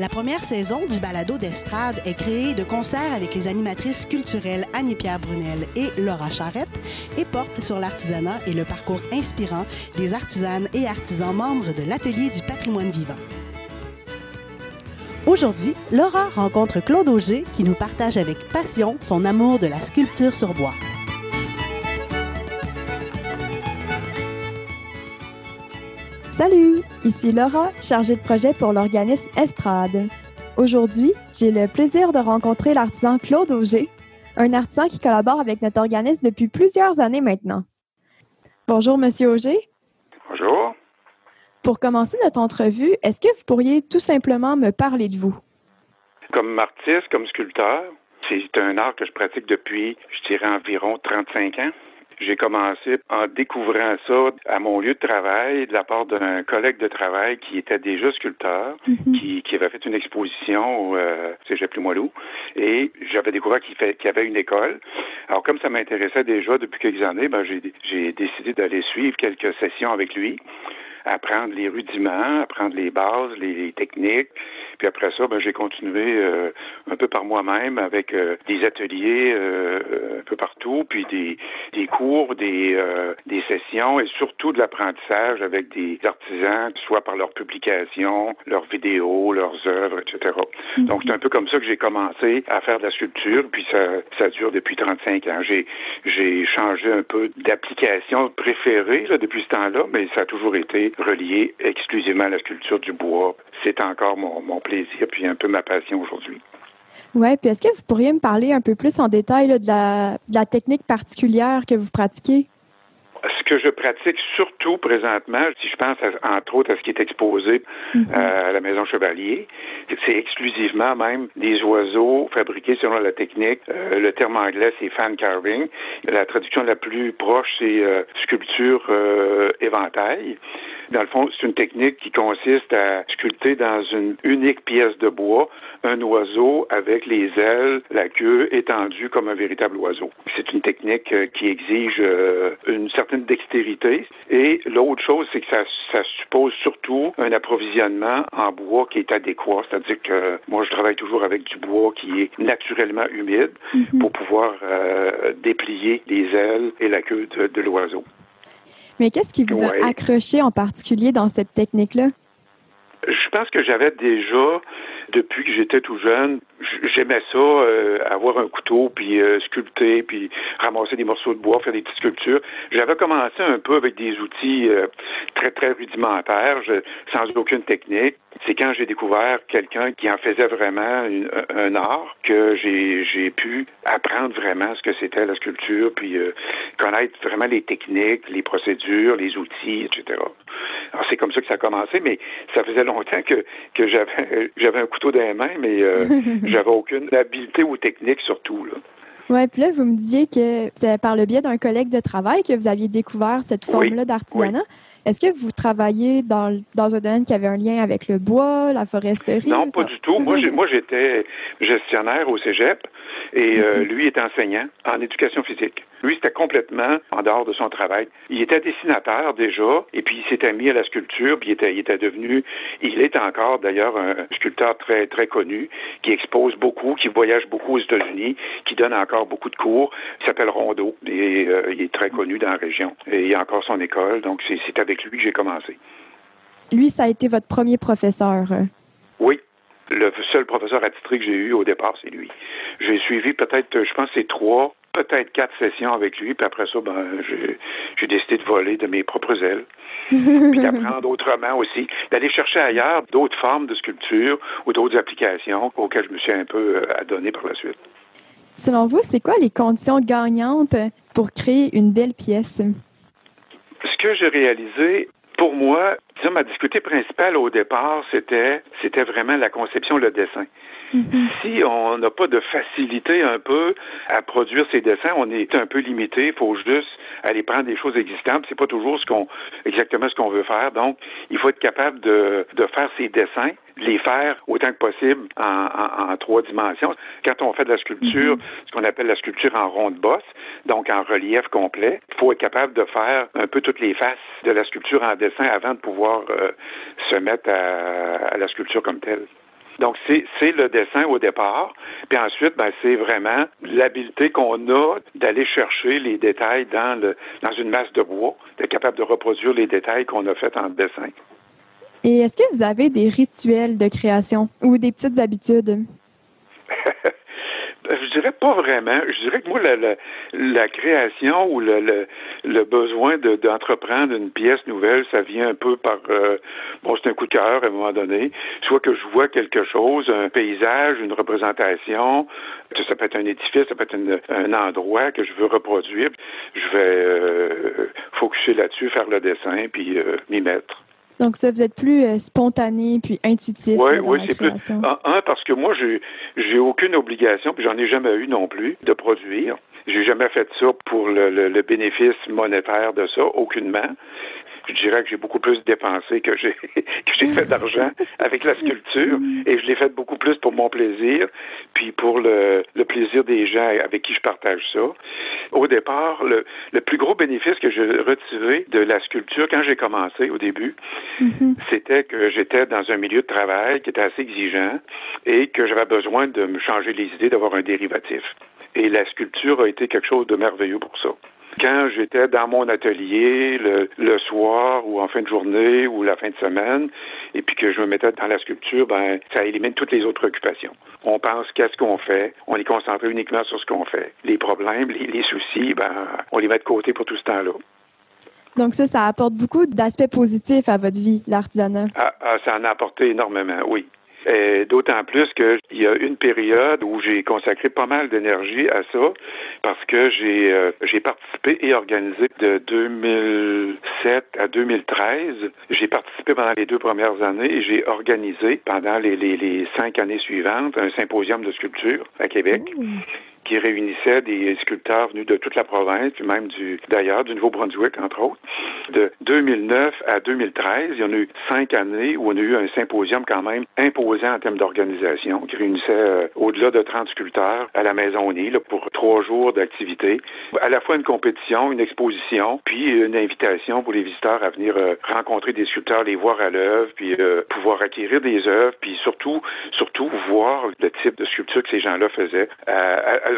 La première saison du balado d'estrade est créée de concert avec les animatrices culturelles Annie-Pierre Brunel et Laura Charrette et porte sur l'artisanat et le parcours inspirant des artisanes et artisans membres de l'Atelier du patrimoine vivant. Aujourd'hui, Laura rencontre Claude Auger qui nous partage avec passion son amour de la sculpture sur bois. Salut, ici Laura, chargée de projet pour l'organisme Estrade. Aujourd'hui, j'ai le plaisir de rencontrer l'artisan Claude Auger, un artisan qui collabore avec notre organisme depuis plusieurs années maintenant. Bonjour, Monsieur Auger. Bonjour. Pour commencer notre entrevue, est-ce que vous pourriez tout simplement me parler de vous? Comme artiste, comme sculpteur, c'est un art que je pratique depuis, je dirais, environ 35 ans. J'ai commencé en découvrant ça à mon lieu de travail de la part d'un collègue de travail qui était déjà sculpteur, qui, qui, avait fait une exposition au euh, Cégep Limoilou. Et j'avais découvert qu'il qu'il y avait une école. Alors, comme ça m'intéressait déjà depuis quelques années, ben, j'ai décidé d'aller suivre quelques sessions avec lui apprendre les rudiments, apprendre les bases, les, les techniques. Puis après ça, ben, j'ai continué euh, un peu par moi-même avec euh, des ateliers euh, un peu partout, puis des, des cours, des, euh, des sessions et surtout de l'apprentissage avec des artisans, soit par leurs publications, leurs vidéos, leurs œuvres, etc. Mhm. Donc c'est un peu comme ça que j'ai commencé à faire de la sculpture, puis ça, ça dure depuis 35 ans. J'ai, j'ai changé un peu d'application préférée là, depuis ce temps-là, mais ça a toujours été relié exclusivement à la sculpture du bois. C'est encore mon, mon plaisir, puis un peu ma passion aujourd'hui. Oui, puis est-ce que vous pourriez me parler un peu plus en détail de, la, de la technique particulière que vous pratiquez? Ce que je pratique surtout présentement, si je pense à, entre autres à ce qui est exposé Mhm. euh, à la Maison Chevalier, c'est exclusivement même des oiseaux fabriqués selon la technique. Euh, le terme anglais, c'est fan carving. La traduction la plus proche, c'est euh, sculpture euh, éventail. Dans le fond, c'est une technique qui consiste à sculpter dans une unique pièce de bois un oiseau avec les ailes, la queue étendue comme un véritable oiseau. C'est une technique qui exige une certaine dextérité. Et l'autre chose, c'est que ça, ça suppose surtout un approvisionnement en bois qui est adéquat. C'est-à-dire que moi, je travaille toujours avec du bois qui est naturellement humide pour pouvoir euh, déplier les ailes et la queue de, de l'oiseau. Mais qu'est-ce qui vous Ouais. a accroché en particulier dans cette technique-là? Je pense que j'avais déjà, depuis que j'étais tout jeune, j'aimais ça, euh, avoir un couteau, puis euh, sculpter, puis ramasser des morceaux de bois, faire des petites sculptures. J'avais commencé un peu avec des outils euh, très, très rudimentaires, je- sans aucune technique. C'est quand j'ai découvert quelqu'un qui en faisait vraiment une- un art que j'ai pu apprendre vraiment ce que c'était la sculpture, puis euh, connaître vraiment les techniques, les procédures, les outils, etc. Alors c'est comme ça que ça a commencé, mais ça faisait longtemps que, que j'avais j'avais un couteau dans les mains, mais euh, j'avais aucune habileté ou technique surtout. Là. Oui, puis là, vous me disiez que c'est par le biais d'un collègue de travail que vous aviez découvert cette Oui, forme-là d'artisanat. Est-ce que vous travaillez dans, dans un domaine qui avait un lien avec le bois, la foresterie? Non, pas ça? du tout. Moi, j'étais gestionnaire au cégep et euh, lui est enseignant en éducation physique. Lui, c'était complètement en dehors de son travail. Il était dessinateur déjà et puis il s'était mis à la sculpture puis il était, il était devenu, il est encore d'ailleurs un sculpteur très, très connu qui expose beaucoup, qui voyage beaucoup aux États-Unis, qui donne encore beaucoup de cours. Il s'appelle Rondeau et euh, il est très connu dans la région. Et il a encore son école, donc c'est c'est avec lui que j'ai commencé. Lui, ça a été votre premier professeur? Oui. Le seul professeur attitré que j'ai eu au départ, c'est lui. J'ai suivi peut-être, je pense, c'est trois, peut-être quatre sessions avec lui, puis après ça, ben, j'ai décidé de voler de mes propres ailes, puis d'apprendre autrement aussi, d'aller chercher ailleurs d'autres formes de sculpture ou d'autres applications auxquelles je me suis un peu euh, adonné par la suite. Selon vous, c'est quoi les conditions gagnantes pour créer une belle pièce? Ce que j'ai réalisé, pour moi, Disons, ma difficulté principale au départ, c'était, c'était vraiment la conception, le dessin. Mm-hmm. Si on n'a pas de facilité un peu à produire ces dessins, on est un peu limité. Il faut juste aller prendre des choses existantes. C'est pas toujours ce qu'on exactement ce qu'on veut faire. Donc, il faut être capable de, de faire ces dessins les faire autant que possible en, en, trois dimensions. Quand on fait de la sculpture, mm-hmm. ce qu'on appelle la sculpture en ronde bosse, donc en relief complet, il faut être capable de faire un peu toutes les faces de la sculpture en dessin avant de pouvoir euh, se mettre à, à la sculpture comme telle. Donc, c'est le dessin au départ. Puis ensuite, ben, c'est vraiment l'habileté qu'on a d'aller chercher les détails dans, le, dans une masse de bois, d'être capable de reproduire les détails qu'on a faits en dessin. Et est-ce que vous avez des rituels de création ou des petites habitudes? je dirais pas vraiment. Je dirais que moi, la, la, création ou le, le, besoin d'entreprendre une pièce nouvelle, ça vient un peu par euh, bon, c'est un coup de cœur à un moment donné. Soit que je vois quelque chose, un paysage, une représentation, ça peut être un édifice, ça peut être un endroit que je veux reproduire. Je vais euh, focuser là-dessus, faire le dessin, puis euh, m'y mettre. Donc ça, vous êtes plus euh, spontané puis intuitif. Oui, oui, c'est plus. Un, parce que moi, j'ai j'ai aucune obligation, puis j'en ai jamais eu non plus, de produire. J'ai jamais fait ça pour le bénéfice monétaire de ça, aucunement je dirais que j'ai beaucoup plus dépensé que j'ai que j'ai fait d'argent avec la sculpture et je l'ai fait beaucoup plus pour mon plaisir puis pour le, le, plaisir des gens avec qui je partage ça. Au départ, le, le plus gros bénéfice que j'ai retiré de la sculpture quand j'ai commencé au début, mm-hmm. c'était que j'étais dans un milieu de travail qui était assez exigeant et que j'avais besoin de me changer les idées, d'avoir un dérivatif. Et la sculpture a été quelque chose de merveilleux pour ça quand j'étais dans mon atelier le, soir ou en fin de journée ou la fin de semaine, et puis que je me mettais dans la sculpture, ben ça élimine toutes les autres occupations. On pense qu'est-ce qu'on fait, on est concentré uniquement sur ce qu'on fait. Les problèmes, les, soucis, ben on les met de côté pour tout ce temps-là. Donc ça, ça apporte beaucoup d'aspects positifs à votre vie, l'artisanat. Ah, ah, ça en a apporté énormément, oui. D'autant plus qu'il y a une période où j'ai consacré pas mal d'énergie à ça parce que j'ai euh, j'ai participé et organisé de 2007 à 2013. J'ai participé pendant les deux premières années et j'ai organisé pendant les, les, les, cinq années suivantes un symposium de sculpture à Québec qui réunissait des sculpteurs venus de toute la province, puis même du d'ailleurs, du Nouveau-Brunswick, entre autres. De 2009 à 2013, il y en a eu cinq années où on a eu un symposium quand même imposant en termes d'organisation, qui réunissait euh, au-delà de 30 sculpteurs à la Maison Unie pour trois jours d'activité. À la fois une compétition, une exposition, puis une invitation pour les visiteurs à venir euh, rencontrer des sculpteurs, les voir à l'œuvre, puis euh, pouvoir acquérir des œuvres, puis surtout, surtout voir le type de sculpture que ces gens-là faisaient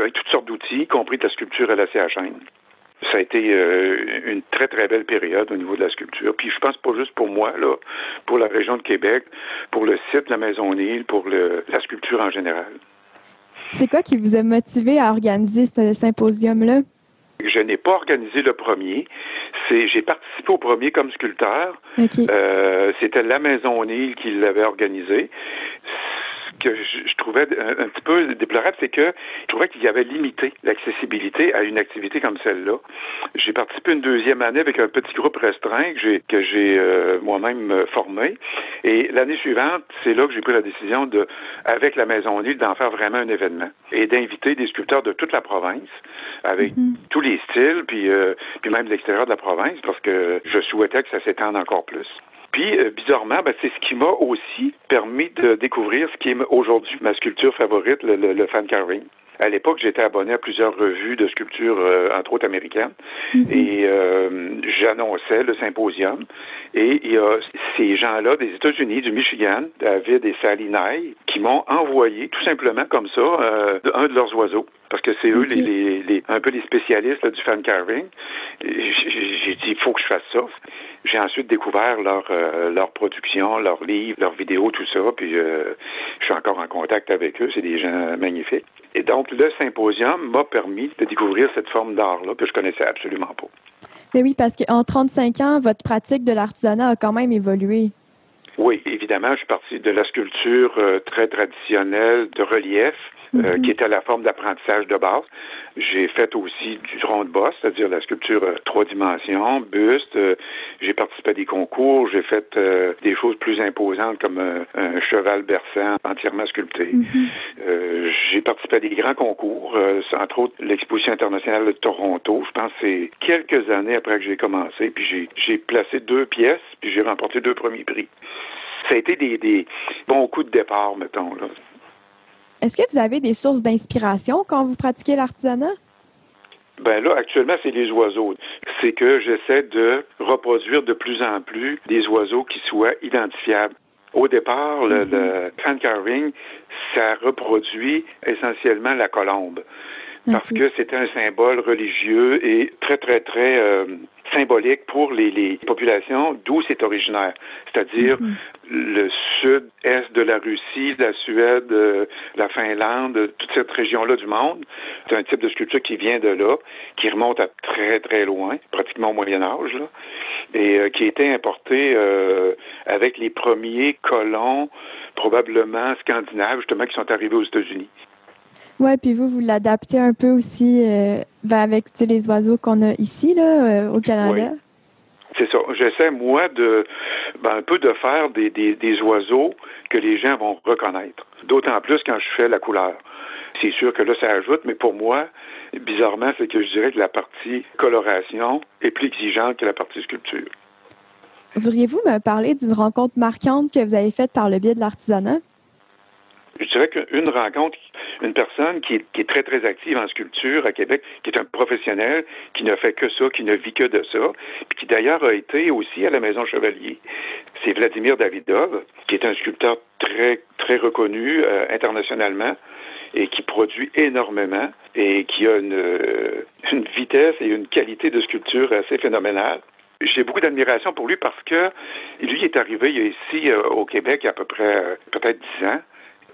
avec toutes sortes d'outils, y compris de la sculpture à la CHN. Ça a été euh, une très, très belle période au niveau de la sculpture. Puis je pense pas juste pour moi, là, pour la région de Québec, pour le site La Maison Nil, pour le, la sculpture en général. C'est quoi qui vous a motivé à organiser ce symposium-là? Je n'ai pas organisé le premier. C'est, j'ai participé au premier comme sculpteur. Euh, c'était la Maison Nil qui l'avait organisé que je, trouvais un, petit peu déplorable, c'est que je trouvais qu'il y avait limité l'accessibilité à une activité comme celle-là. J'ai participé une deuxième année avec un petit groupe restreint que j'ai que j'ai euh, moi-même euh, formé. Et l'année suivante, c'est là que j'ai pris la décision de, avec la Maison Lille, d'en faire vraiment un événement et d'inviter des sculpteurs de toute la province avec mm-hmm. tous les styles, puis, euh, puis même de l'extérieur de la province, parce que je souhaitais que ça s'étende encore plus. Puis, euh, bizarrement, ben, c'est ce qui m'a aussi permis de découvrir ce qui est aujourd'hui ma sculpture favorite, le, le, fan carving. À l'époque, j'étais abonné à plusieurs revues de sculpture, euh, entre autres américaines, mhm. et euh, j'annonçais le symposium. Et il y a ces gens-là des États-Unis, du Michigan, David et Sally Nye, qui m'ont envoyé tout simplement comme ça euh, un de leurs oiseaux parce que c'est eux les, les, les, un peu les spécialistes du fan carving. J'ai dit il faut que je fasse ça. J'ai ensuite découvert leur euh, leur production, leurs livres, leurs vidéos, tout ça. Puis euh, je suis encore en contact avec eux. C'est des gens magnifiques. Et donc le symposium m'a permis de découvrir cette forme d'art-là que je connaissais absolument pas. Mais oui, parce qu'en 35 ans, votre pratique de l'artisanat a quand même évolué. Oui, évidemment, je suis parti de la sculpture euh, très traditionnelle de relief. Euh, mhm. qui était la forme d'apprentissage de base. J'ai fait aussi du rond de bosse, c'est-à-dire la sculpture euh, trois dimensions, buste. j'ai participé à des concours. J'ai fait des choses plus imposantes comme un cheval berçant entièrement sculpté. Mhm. j'ai participé à des grands concours, entre autres l'exposition internationale de Toronto. Je pense que c'est quelques années après que j'ai commencé. Puis j'ai placé deux pièces, puis j'ai remporté deux premiers prix ça a été des, bons coups de départ, mettons. Là. Est-ce que vous avez des sources d'inspiration quand vous pratiquez l'artisanat? Ben là, actuellement, c'est les oiseaux. C'est que j'essaie de reproduire de plus en plus des oiseaux qui soient identifiables. Au départ, le, le fan carving, ça reproduit essentiellement la colombe parce que c'était un symbole religieux et très, très, très euh, symbolique pour les, les populations d'où c'est originaire, c'est-à-dire mhm. le sud-est de la Russie, la Suède, euh, la Finlande, toute cette région-là du monde. C'est un type de sculpture qui vient de là, qui remonte à très, très loin, pratiquement au Moyen Âge, là, et euh, qui a été importé avec les premiers colons, probablement scandinaves, justement, qui sont arrivés aux États-Unis. Oui, puis vous, vous l'adaptez un peu aussi euh, ben, avec les oiseaux qu'on a ici, là, euh, au Canada. Oui. C'est ça. J'essaie, moi, de ben, un peu de faire des, des, oiseaux que les gens vont reconnaître. D'autant plus quand je fais la couleur. C'est sûr que là, ça ajoute, mais pour moi, bizarrement, c'est que je dirais que la partie coloration est plus exigeante que la partie sculpture. Voudriez-vous me parler d'une rencontre marquante que vous avez faite par le biais de l'artisanat? Je dirais qu'une rencontre, une personne qui est, très, très active en sculpture à Québec, qui est un professionnel, qui ne fait que ça, qui ne vit que de ça, puis qui d'ailleurs a été aussi à la Maison Chevalier, c'est Vladimir Davidov, qui est un sculpteur très, très reconnu euh, internationalement et qui produit énormément et qui a une, euh, une vitesse et une qualité de sculpture assez phénoménale j'ai beaucoup d'admiration pour lui parce que lui est arrivé ici euh, au Québec il y a à peu près peut-être dix ans.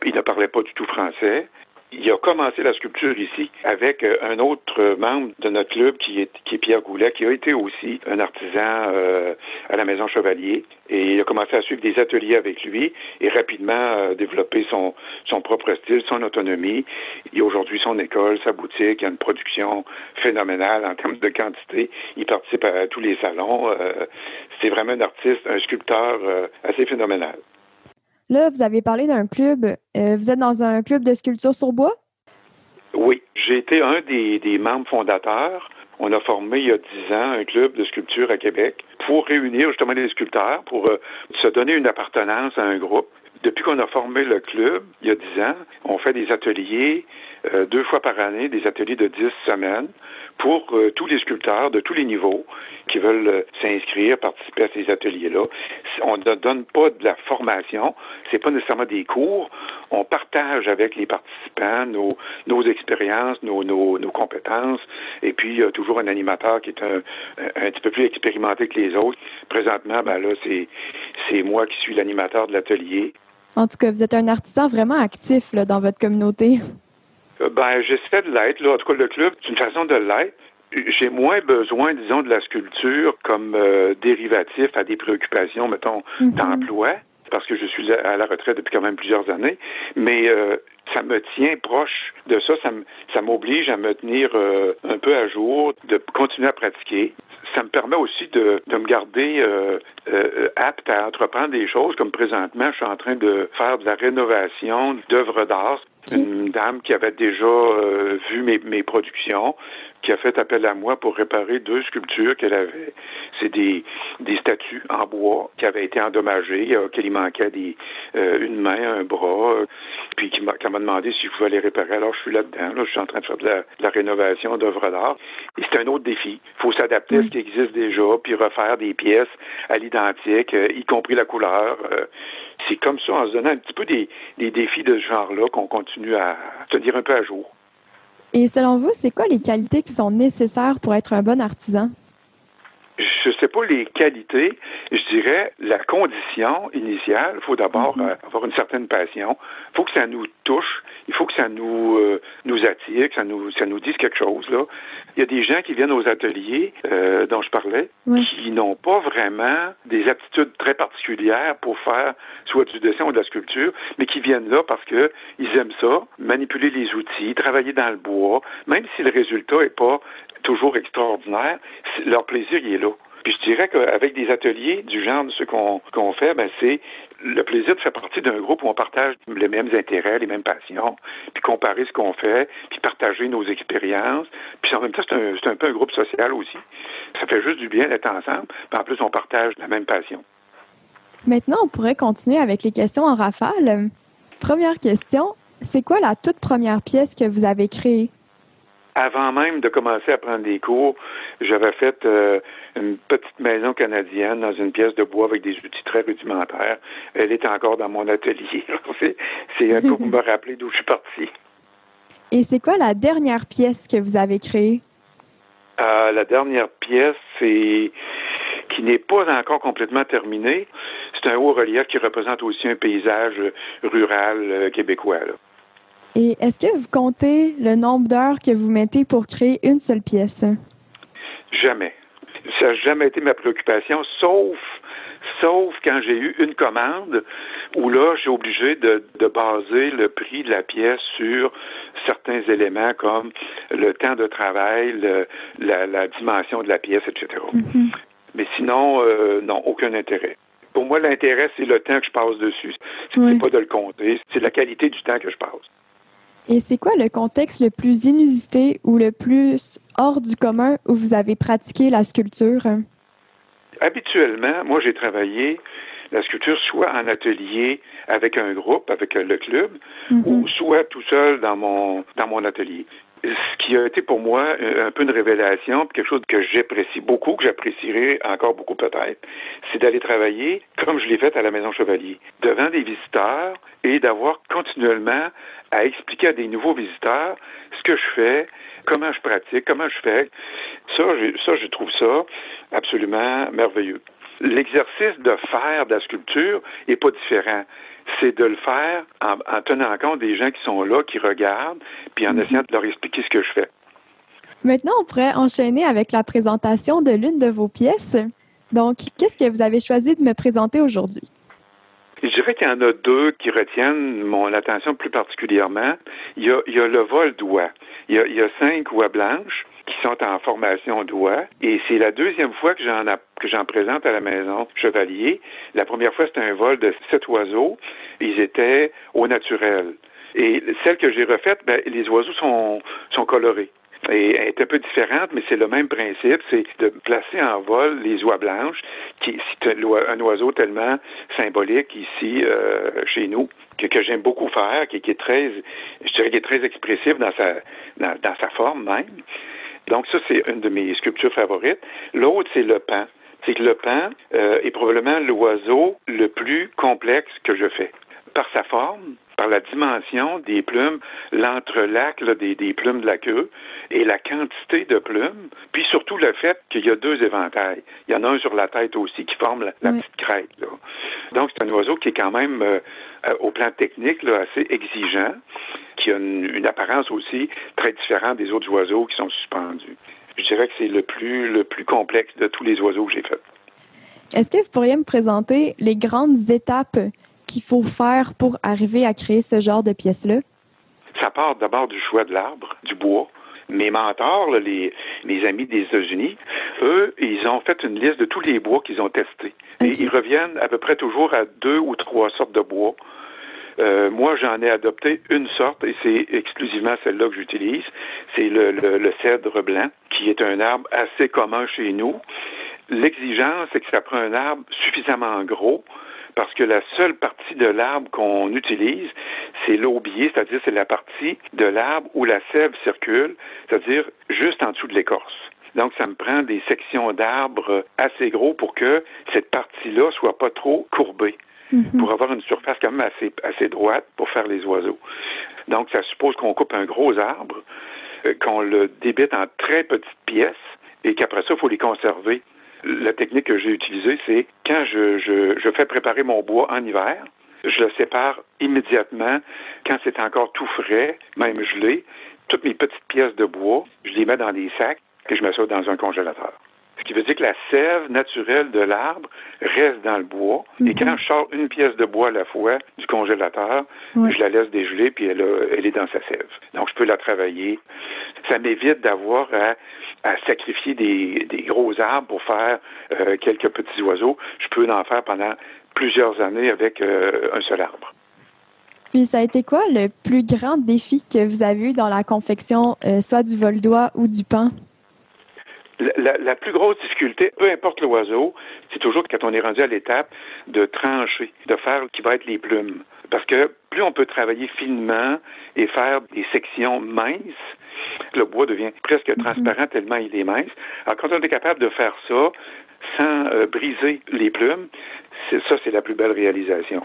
Il ne parlait pas du tout français. Il a commencé la sculpture ici avec euh, un autre membre de notre club qui est, qui est Pierre Goulet, qui a été aussi un artisan euh, à la Maison Chevalier. Et il a commencé à suivre des ateliers avec lui et rapidement euh, développer son, son propre style, son autonomie. Il a aujourd'hui son école, sa boutique, il a une production phénoménale en termes de quantité. Il participe à, tous les salons. C'est vraiment un artiste, un sculpteur assez phénoménal. Là, vous avez parlé d'un club. Euh, vous êtes dans un club de sculpture sur bois? Oui, j'ai été un des, membres fondateurs. On a formé il y a dix ans un club de sculpture à Québec pour réunir justement les sculpteurs, pour euh, se donner une appartenance à un groupe. Depuis qu'on a formé le club, il y a dix ans, on fait des ateliers euh, deux fois par année, des ateliers de dix semaines pour euh, tous les sculpteurs de tous les niveaux qui veulent euh, s'inscrire, participer à ces ateliers-là. On ne donne pas de la formation, c'est pas nécessairement des cours. On partage avec les participants nos, nos expériences, nos, nos, compétences, et puis il y a toujours un animateur qui est un, un petit peu plus expérimenté que les autres. Présentement, ben là, c'est, moi qui suis l'animateur de l'atelier. En tout cas, vous êtes un artisan vraiment actif dans votre communauté. Euh, ben, j'essaie de l'être. Là. En tout cas, le club, c'est une façon de l'être. J'ai moins besoin, disons, de la sculpture comme euh, dérivatif à des préoccupations, mettons, mhm. d'emploi, parce que je suis à la retraite depuis quand même plusieurs années. Mais euh, ça me tient proche de ça. Ça m'oblige à me tenir un peu à jour, de continuer à pratiquer ça me permet aussi de, de me garder euh, euh, apte à entreprendre des choses, comme présentement, je suis en train de faire de la rénovation d'œuvres d'art. Une dame qui avait déjà euh, vu mes, mes productions, qui a fait appel à moi pour réparer deux sculptures qu'elle avait. C'est des, des statues en bois qui avaient été endommagées, euh, qu'il manquait des, euh, une main, un bras, euh, puis qui m'a, demandé si je pouvais les réparer. Alors, je suis là-dedans. Là, je suis en train de faire de la, rénovation d'œuvres d'art. Et c'est un autre défi. Il faut s'adapter à ce qui existe déjà, puis refaire des pièces à l'identique, y compris la couleur. c'est comme ça, en se donnant un petit peu des, des défis de ce genre-là, qu'on continue à se dire un peu à jour. Et selon vous, c'est quoi les qualités qui sont nécessaires pour être un bon artisan? Je ne sais pas les qualités, Je dirais, la condition initiale, il faut d'abord Mhm. euh, avoir une certaine passion. Il faut que ça nous touche. Il faut que ça nous euh, nous attire, que ça nous ça nous dise quelque chose là. Il y a des gens qui viennent aux ateliers euh, dont je parlais, Oui. qui n'ont pas vraiment des aptitudes très particulières pour faire soit du dessin ou de la sculpture, mais qui viennent là parce que ils aiment ça, manipuler les outils, travailler dans le bois, même si le résultat est pas toujours extraordinaire, leur plaisir il est là. Puis je dirais qu'avec des ateliers du genre de ce qu'on fait, ben c'est le plaisir de faire partie d'un groupe où on partage les mêmes intérêts, les mêmes passions, puis comparer ce qu'on fait, puis partager nos expériences. Puis en même temps, c'est un, un peu un groupe social aussi. Ça fait juste du bien d'être ensemble. Puis en plus, on partage la même passion. Maintenant, on pourrait continuer avec les questions en rafale. Première question, c'est quoi la toute première pièce que vous avez créée? Avant même de commencer à prendre des cours, j'avais fait euh, une petite maison canadienne dans une pièce de bois avec des outils très rudimentaires. Elle est encore dans mon atelier. C'est- C'est un peu pour me rappeler d'où je suis parti. Et c'est quoi la dernière pièce que vous avez créée? Euh, la dernière pièce, c'est qui n'est pas encore complètement terminée. C'est un haut relief qui représente aussi un paysage rural euh, québécois. là. Et est-ce que vous comptez le nombre d'heures que vous mettez pour créer une seule pièce? Jamais. Ça n'a jamais été ma préoccupation, sauf sauf quand j'ai eu une commande où là, j'ai obligé de, de baser le prix de la pièce sur certains éléments comme le temps de travail, le- la, la dimension de la pièce, etc. Mhm. Mais sinon, euh, non, aucun intérêt. Pour moi, l'intérêt, c'est le temps que je passe dessus. C'est Oui. pas de le compter, c'est la qualité du temps que je passe. Et c'est quoi le contexte le plus inusité ou le plus hors du commun où vous avez pratiqué la sculpture? Habituellement, moi, j'ai travaillé la sculpture soit en atelier avec un groupe, avec euh, le club, Mhm. ou soit tout seul dans mon dans mon atelier. Ce qui a été pour moi un un peu une révélation, puis quelque chose que j'apprécie beaucoup, que j'apprécierai encore beaucoup peut-être, c'est d'aller travailler comme je l'ai fait à la Maison Chevalier, devant des visiteurs et d'avoir continuellement à expliquer à des nouveaux visiteurs ce que je fais, comment je pratique, comment je fais. Ça, j'ai- ça, je trouve ça absolument merveilleux. L'exercice de faire de la sculpture est pas différent. C'est de le faire en, en tenant compte des gens qui sont là, qui regardent, puis en essayant de leur expliquer ce que je fais. Maintenant, on pourrait enchaîner avec la présentation de l'une de vos pièces. Donc, qu'est-ce que vous avez choisi de me présenter aujourd'hui? Je dirais qu'il y en a deux qui retiennent mon attention plus particulièrement. Il y a, il y a le vol d'oie. Il y a, il y a cinq oies blanches qui sont en formation d'oie. Et c'est la deuxième fois que j'en que j'en présente à la maison Chevalier. La première fois, c'était un vol de sept oiseaux. Ils étaient au naturel. Et celle que j'ai refaite, ben, les oiseaux sont, sont colorés. Et est un peu différente, mais c'est le même principe, c'est de placer en vol les oies blanches, qui c'est un oi- un oiseau tellement symbolique ici euh, chez nous, que, que j'aime beaucoup faire, qui, qui est très, je dirais, qui est très expressif dans sa, dans, dans sa forme même. Donc ça, c'est une de mes sculptures favorites. L'autre, c'est le pan. C'est que le pan euh, est probablement l'oiseau le plus complexe que je fais. Par sa forme, par la dimension des plumes, l'entrelac des, des plumes de la queue et la quantité de plumes, puis surtout le fait qu'il y a deux éventails. Il y en a un sur la tête aussi qui forme la, la Oui. petite crête. Là. Donc c'est un oiseau qui est quand même, euh, euh, au plan technique, là, assez exigeant, qui a une, une apparence aussi très différente des autres oiseaux qui sont suspendus. Je dirais que c'est le plus le plus complexe de tous les oiseaux que j'ai faits. Est-ce que vous pourriez me présenter les grandes étapes qu'il faut faire pour arriver à créer ce genre de pièce-là? Ça part d'abord du choix de l'arbre, du bois. Mes mentors, là, les, les amis des États-Unis, eux, ils ont fait une liste de tous les bois qu'ils ont testés. Et ils reviennent à peu près toujours à deux ou trois sortes de bois. Euh, moi, j'en ai adopté une sorte et c'est exclusivement celle-là que j'utilise. C'est le, le, le cèdre blanc, qui est un arbre assez commun chez nous. L'exigence, c'est que ça prend un arbre suffisamment gros parce que la seule partie de l'arbre qu'on utilise, c'est l'aubier, c'est-à-dire c'est la partie de l'arbre où la sève circule, c'est-à-dire juste en dessous de l'écorce. Donc, ça me prend des sections d'arbres assez gros pour que cette partie-là soit pas trop courbée Mhm. pour avoir une surface quand même assez, assez droite pour faire les oiseaux. Donc, ça suppose qu'on coupe un gros arbre, euh, qu'on le débite en très petites pièces et qu'après ça, il faut les conserver La technique que j'ai utilisée, c'est quand je, je, je fais préparer mon bois en hiver, je le sépare immédiatement quand c'est encore tout frais, même gelé. Toutes mes petites pièces de bois, je les mets dans des sacs et je mets ça dans un congélateur. Ce qui veut dire que la sève naturelle de l'arbre reste dans le bois. Et quand je sors une pièce de bois à la fois du congélateur, je la laisse dégeler, puis elle, elle, est dans sa sève. Donc, je peux la travailler. Ça m'évite d'avoir à, sacrifier des, gros arbres pour faire euh, quelques petits oiseaux. Je peux en faire pendant plusieurs années avec euh, un seul arbre. Puis ça a été quoi le plus grand défi que vous avez eu dans la confection, euh, soit du vol d'oie ou du pain? La, plus grosse difficulté, peu importe l'oiseau, c'est toujours quand on est rendu à l'étape de trancher, de faire qui va être les plumes. Parce que plus on peut travailler finement et faire des sections minces, le bois devient presque mhm. transparent tellement il est mince. Alors quand on est capable de faire ça sans euh, briser les plumes, ça, c'est la plus belle réalisation.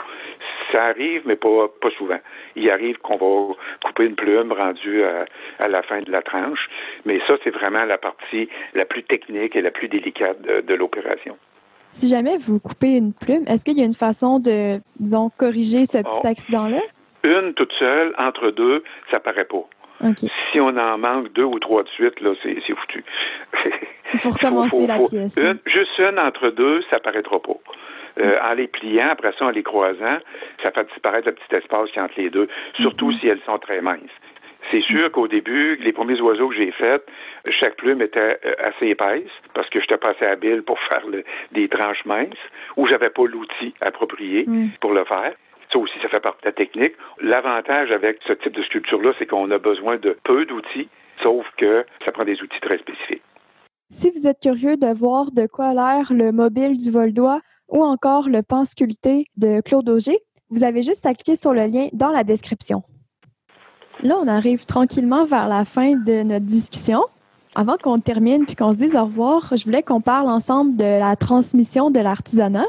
Ça arrive, mais pas, pas souvent. Il arrive qu'on va couper une plume rendue à, la fin de la tranche, mais ça, c'est vraiment la partie la plus technique et la plus délicate de, l'opération. Si jamais vous coupez une plume, est-ce qu'il y a une façon de, disons, corriger ce petit oh. accident-là? Une toute seule, entre deux, ça paraît pas. Si on en manque deux ou trois de suite, là, c'est foutu. Il faut recommencer la pièce. juste une entre deux, ça paraîtra pas. Euh, en les pliant, après ça, en les croisant, ça fait disparaître le petit espace qui entre les deux, surtout mhm. si elles sont très minces. C'est sûr qu'au début, les premiers oiseaux que j'ai faits, chaque plume était euh, assez épaisse parce que je j'étais pas assez habile pour faire des tranches minces ou j'avais pas l'outil approprié pour le faire. Ça aussi, ça fait partie de la technique. L'avantage avec ce type de sculpture-là, c'est qu'on a besoin de peu d'outils, sauf que ça prend des outils très spécifiques. Si vous êtes curieux de voir de quoi a l'air le mobile du vol d'oie, ou encore le pan sculpté de Claude Auger, vous avez juste à cliquer sur le lien dans la description. Là, on arrive tranquillement vers la fin de notre discussion. Avant qu'on termine puis qu'on se dise au revoir, je voulais qu'on parle ensemble de la transmission de l'artisanat.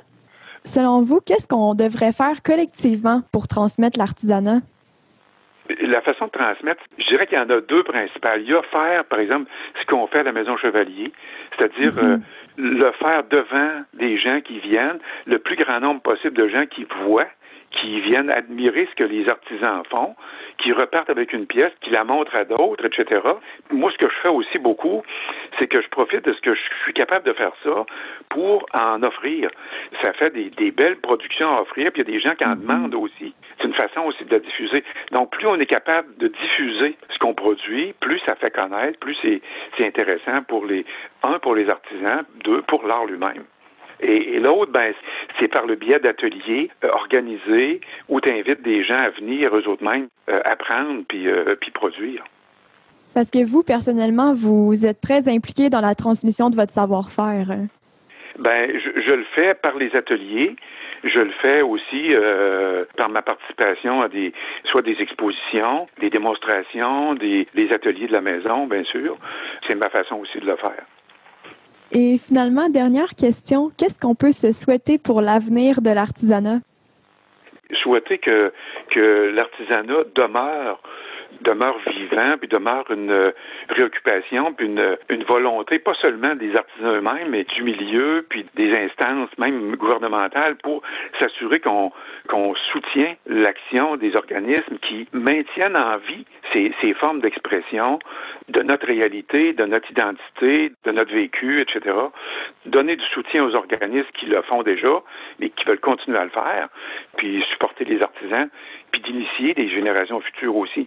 Selon vous, qu'est-ce qu'on devrait faire collectivement pour transmettre l'artisanat? La façon de transmettre, je dirais qu'il y en a deux principales. Il y a faire, par exemple, ce qu'on fait à la Maison Chevalier, c'est-à-dire mm-hmm. euh, le faire devant des gens qui viennent, le plus grand nombre possible de gens qui voient, qui viennent admirer ce que les artisans font, qui repartent avec une pièce, qui la montrent à d'autres, etc. Moi, ce que je fais aussi beaucoup, c'est que je profite de ce que je suis capable de faire ça pour en offrir. Ça fait des, belles productions à offrir, puis il y a des gens qui en mhm. demandent aussi. C'est une façon aussi de la diffuser. Donc, plus on est capable de diffuser ce qu'on produit, plus ça fait connaître, plus c'est intéressant pour les, un, pour les artisans, deux, pour l'art lui-même. Et, l'autre, ben, c'est par le biais d'ateliers euh, organisés où tu invites des gens à venir eux autres mêmes euh, apprendre puis, euh, puis produire. Parce que vous, personnellement, vous êtes très impliqué dans la transmission de votre savoir-faire. Ben, je, le fais par les ateliers. Je le fais aussi par ma participation à des soit des expositions, des démonstrations, des, des ateliers de la maison, bien sûr. C'est ma façon aussi de le faire. Et finalement, dernière question, qu'est-ce qu'on peut se souhaiter pour l'avenir de l'artisanat? Souhaiter que, que l'artisanat demeure demeure vivant, puis demeure une euh, préoccupation, puis une, une volonté, pas seulement des artisans eux-mêmes, mais du milieu, puis des instances, même gouvernementales, pour s'assurer qu'on qu'on soutient l'action des organismes qui maintiennent en vie ces, ces formes d'expression de notre réalité, de notre identité, de notre vécu, etc. Donner du soutien aux organismes qui le font déjà, mais qui veulent continuer à le faire, puis supporter les artisans, puis d'initier des générations futures aussi.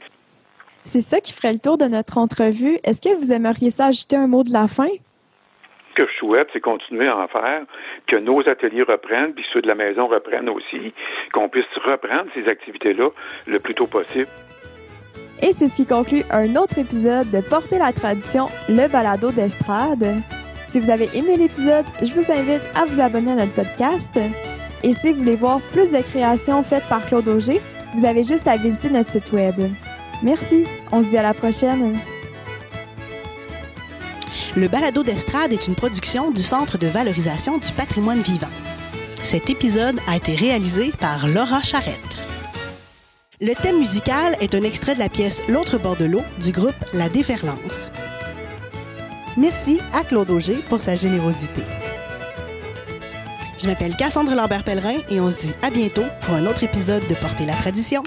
C'est ça qui ferait le tour de notre entrevue. Est-ce que vous aimeriez ça ajouter un mot de la fin? Ce que je souhaite, c'est continuer à en faire, que nos ateliers reprennent, puis ceux de la maison reprennent aussi, qu'on puisse reprendre ces activités-là le plus tôt possible. Et c'est ce qui conclut un autre épisode de Porter la tradition, le balado d'estrade. Si vous avez aimé l'épisode, je vous invite à vous abonner à notre podcast. Et si vous voulez voir plus de créations faites par Claude Auger, vous avez juste à visiter notre site web. Merci. On se dit à la prochaine. Le balado d'estrade est une production du Centre de valorisation du patrimoine vivant. Cet épisode a été réalisé par Laura Charrette. Le thème musical est un extrait de la pièce L'autre bord de l'eau du groupe La Déferlance. Merci à Claude Auger pour sa générosité. Je m'appelle Cassandre Lambert-Pellerin et on se dit à bientôt pour un autre épisode de Porter la tradition.